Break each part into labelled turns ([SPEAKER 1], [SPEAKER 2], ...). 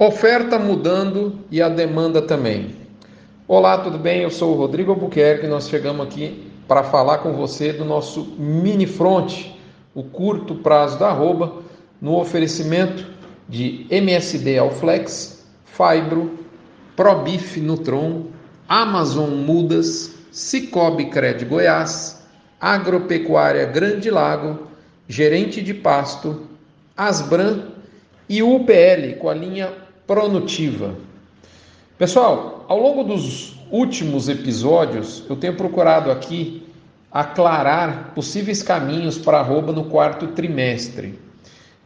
[SPEAKER 1] Oferta mudando e a demanda também. Olá, tudo bem? Eu sou o Rodrigo Albuquerque e nós chegamos aqui para falar com você do nosso mini front, o curto prazo da arroba, no oferecimento de MSD Alflex, Fibro, Probif Nutron, Amazon Mudas, Cicobi Cred Goiás, Agropecuária Grande Lago, Gerente de Pasto, Asbran e UPL com a linha pronutiva. Pessoal, ao longo dos últimos episódios, eu tenho procurado aqui aclarar possíveis caminhos para arroba no quarto trimestre.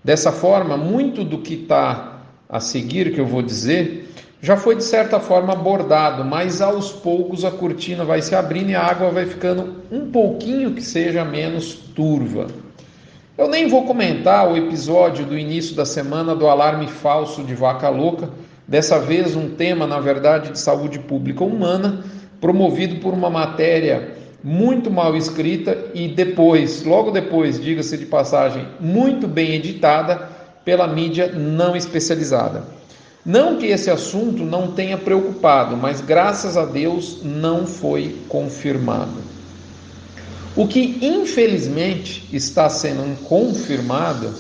[SPEAKER 1] Dessa forma, muito do que está a seguir, que eu vou dizer, já foi de certa forma abordado, mas aos poucos a cortina vai se abrindo e a água vai ficando um pouquinho que seja menos turva. Eu nem vou comentar o episódio do início da semana do alarme falso de vaca louca, dessa vez um tema, na verdade, de saúde pública humana, promovido por uma matéria muito mal escrita e depois, logo depois, diga-se de passagem, muito bem editada pela mídia não especializada. Não que esse assunto não tenha preocupado, mas graças a Deus não foi confirmado. O que infelizmente está sendo confirmado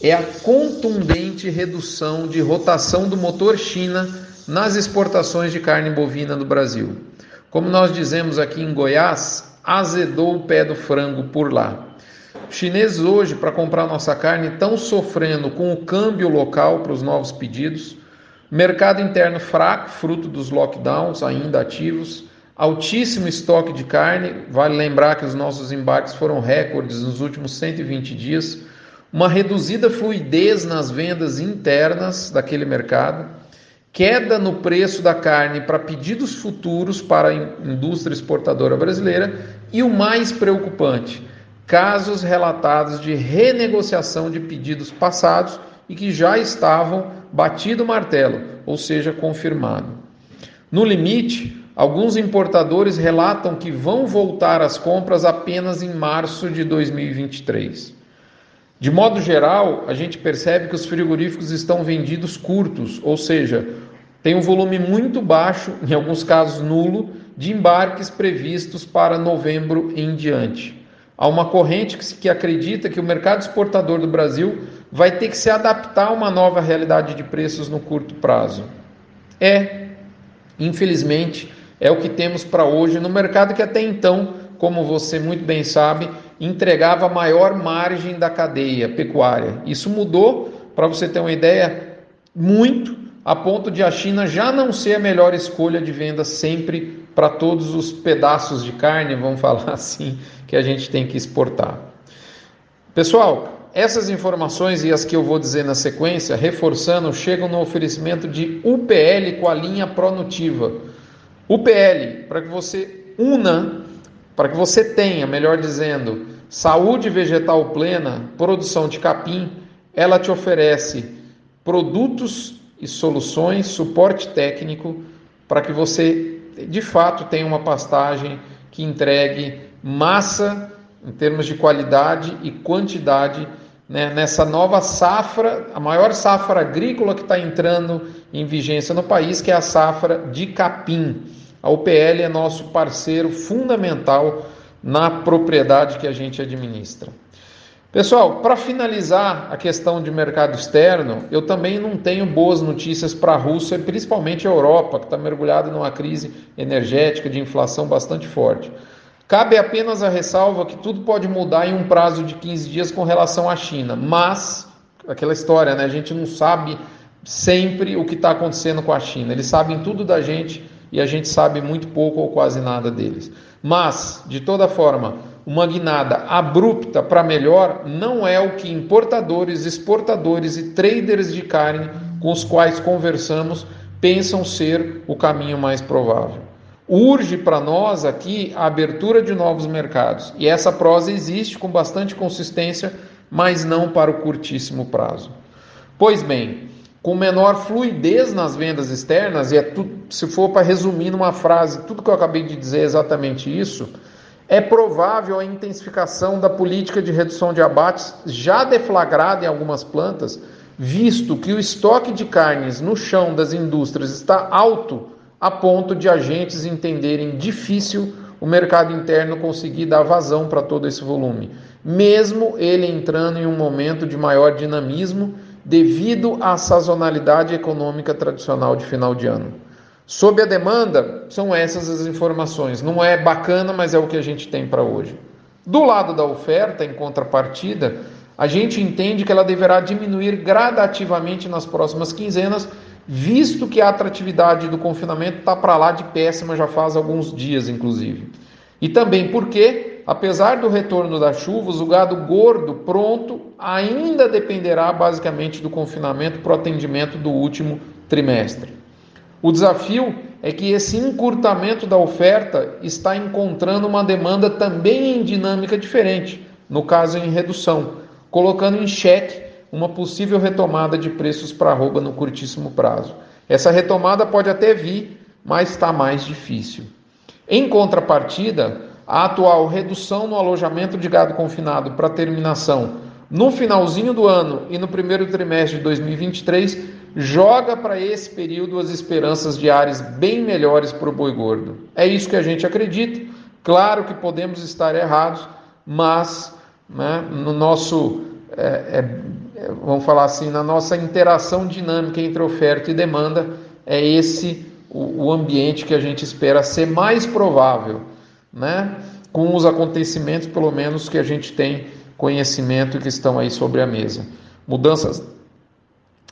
[SPEAKER 1] é a contundente redução de rotação do motor China nas exportações de carne bovina do Brasil. Como nós dizemos aqui em Goiás, azedou o pé do frango por lá. Os chineses hoje, para comprar nossa carne, estão sofrendo com o câmbio local para os novos pedidos, mercado interno fraco, fruto dos lockdowns ainda ativos, altíssimo estoque de carne. Vale lembrar que os nossos embarques foram recordes nos últimos 120 dias. Uma reduzida fluidez nas vendas internas daquele mercado, queda no preço da carne para pedidos futuros para a indústria exportadora brasileira e o mais preocupante, casos relatados de renegociação de pedidos passados e que já estavam batido o martelo, ou seja, confirmado. No limite, Alguns importadores relatam que vão voltar às compras apenas em março de 2023. De modo geral, a gente percebe que os frigoríficos estão vendidos curtos, ou seja, tem um volume muito baixo, em alguns casos nulo, de embarques previstos para novembro em diante. Há uma corrente que, acredita que o mercado exportador do Brasil vai ter que se adaptar a uma nova realidade de preços no curto prazo. É, infelizmente, é o que temos para hoje no mercado que até então, como você muito bem sabe, entregava a maior margem da cadeia pecuária. Isso mudou, para você ter uma ideia, muito, a ponto de a China já não ser a melhor escolha de venda sempre para todos os pedaços de carne, vamos falar assim, que a gente tem que exportar. Pessoal, essas informações e as que eu vou dizer na sequência, reforçando, chegam no oferecimento de UPL com a linha Pronutiva o PL, para que você una, para que você tenha, melhor dizendo, saúde vegetal plena, produção de capim, ela te oferece produtos e soluções, suporte técnico, para que você de fato tenha uma pastagem que entregue massa em termos de qualidade e quantidade né, nessa nova safra, a maior safra agrícola que está entrando em vigência no país, que é a safra de capim. A UPL é nosso parceiro fundamental na propriedade que a gente administra. Pessoal, para finalizar a questão de mercado externo, eu também não tenho boas notícias para a Rússia e principalmente a Europa, que está mergulhada numa crise energética de inflação bastante forte. Cabe apenas a ressalva que tudo pode mudar em um prazo de 15 dias com relação à China, mas aquela história, né? A gente não sabe sempre o que está acontecendo com a China. Eles sabem tudo da gente e a gente sabe muito pouco ou quase nada deles. Mas, de toda forma, uma guinada abrupta para melhor não é o que importadores, exportadores e traders de carne com os quais conversamos pensam ser o caminho mais provável. Urge para nós aqui a abertura de novos mercados e essa prosa existe com bastante consistência, mas não para o curtíssimo prazo. Pois bem, com menor fluidez nas vendas externas, e é tudo, se for para resumir numa frase, tudo que eu acabei de dizer é exatamente isso, é provável a intensificação da política de redução de abates já deflagrada em algumas plantas, visto que o estoque de carnes no chão das indústrias está alto a ponto de agentes entenderem difícil o mercado interno conseguir dar vazão para todo esse volume, mesmo ele entrando em um momento de maior dinamismo devido à sazonalidade econômica tradicional de final de ano. Sob a demanda, são essas as informações. Não é bacana, mas é o que a gente tem para hoje. Do lado da oferta, em contrapartida, a gente entende que ela deverá diminuir gradativamente nas próximas quinzenas, visto que a atratividade do confinamento está para lá de péssima já faz alguns dias, inclusive. E também porque, apesar do retorno das chuvas, o gado gordo pronto ainda dependerá basicamente do confinamento para o atendimento do último trimestre. O desafio é que esse encurtamento da oferta está encontrando uma demanda também em dinâmica diferente, no caso em redução, colocando em xeque uma possível retomada de preços para arroba no curtíssimo prazo. Essa retomada pode até vir, mas está mais difícil. Em contrapartida, a atual redução no alojamento de gado confinado para terminação no finalzinho do ano e no primeiro trimestre de 2023 joga para esse período as esperanças de ares bem melhores para o boi gordo. É isso que a gente acredita. Claro que podemos estar errados, mas né, no nosso, é, é, é, vamos falar assim, na nossa interação dinâmica entre oferta e demanda, é esse o, o ambiente que a gente espera ser mais provável, né, com os acontecimentos, pelo menos, que a gente tem conhecimento e que estão aí sobre a mesa. Mudanças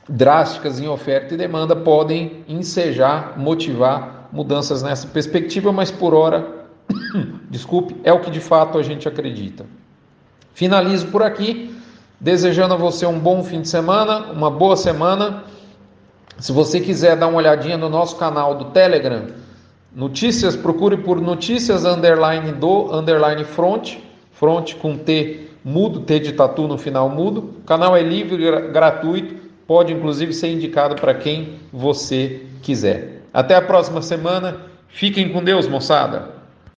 [SPEAKER 1] drásticas em oferta e demanda podem ensejar, motivar mudanças nessa perspectiva, mas por hora, desculpe, é o que de fato a gente acredita. Finalizo por aqui, desejando a você um bom fim de semana, uma boa semana. Se você quiser dar uma olhadinha no nosso canal do Telegram, notícias, procure por notícias underline do underline front, front com T mudo, T de tatu no final mudo. O canal é livre, gratuito pode inclusive ser indicado para quem você quiser. Até a próxima semana. Fiquem com Deus, moçada.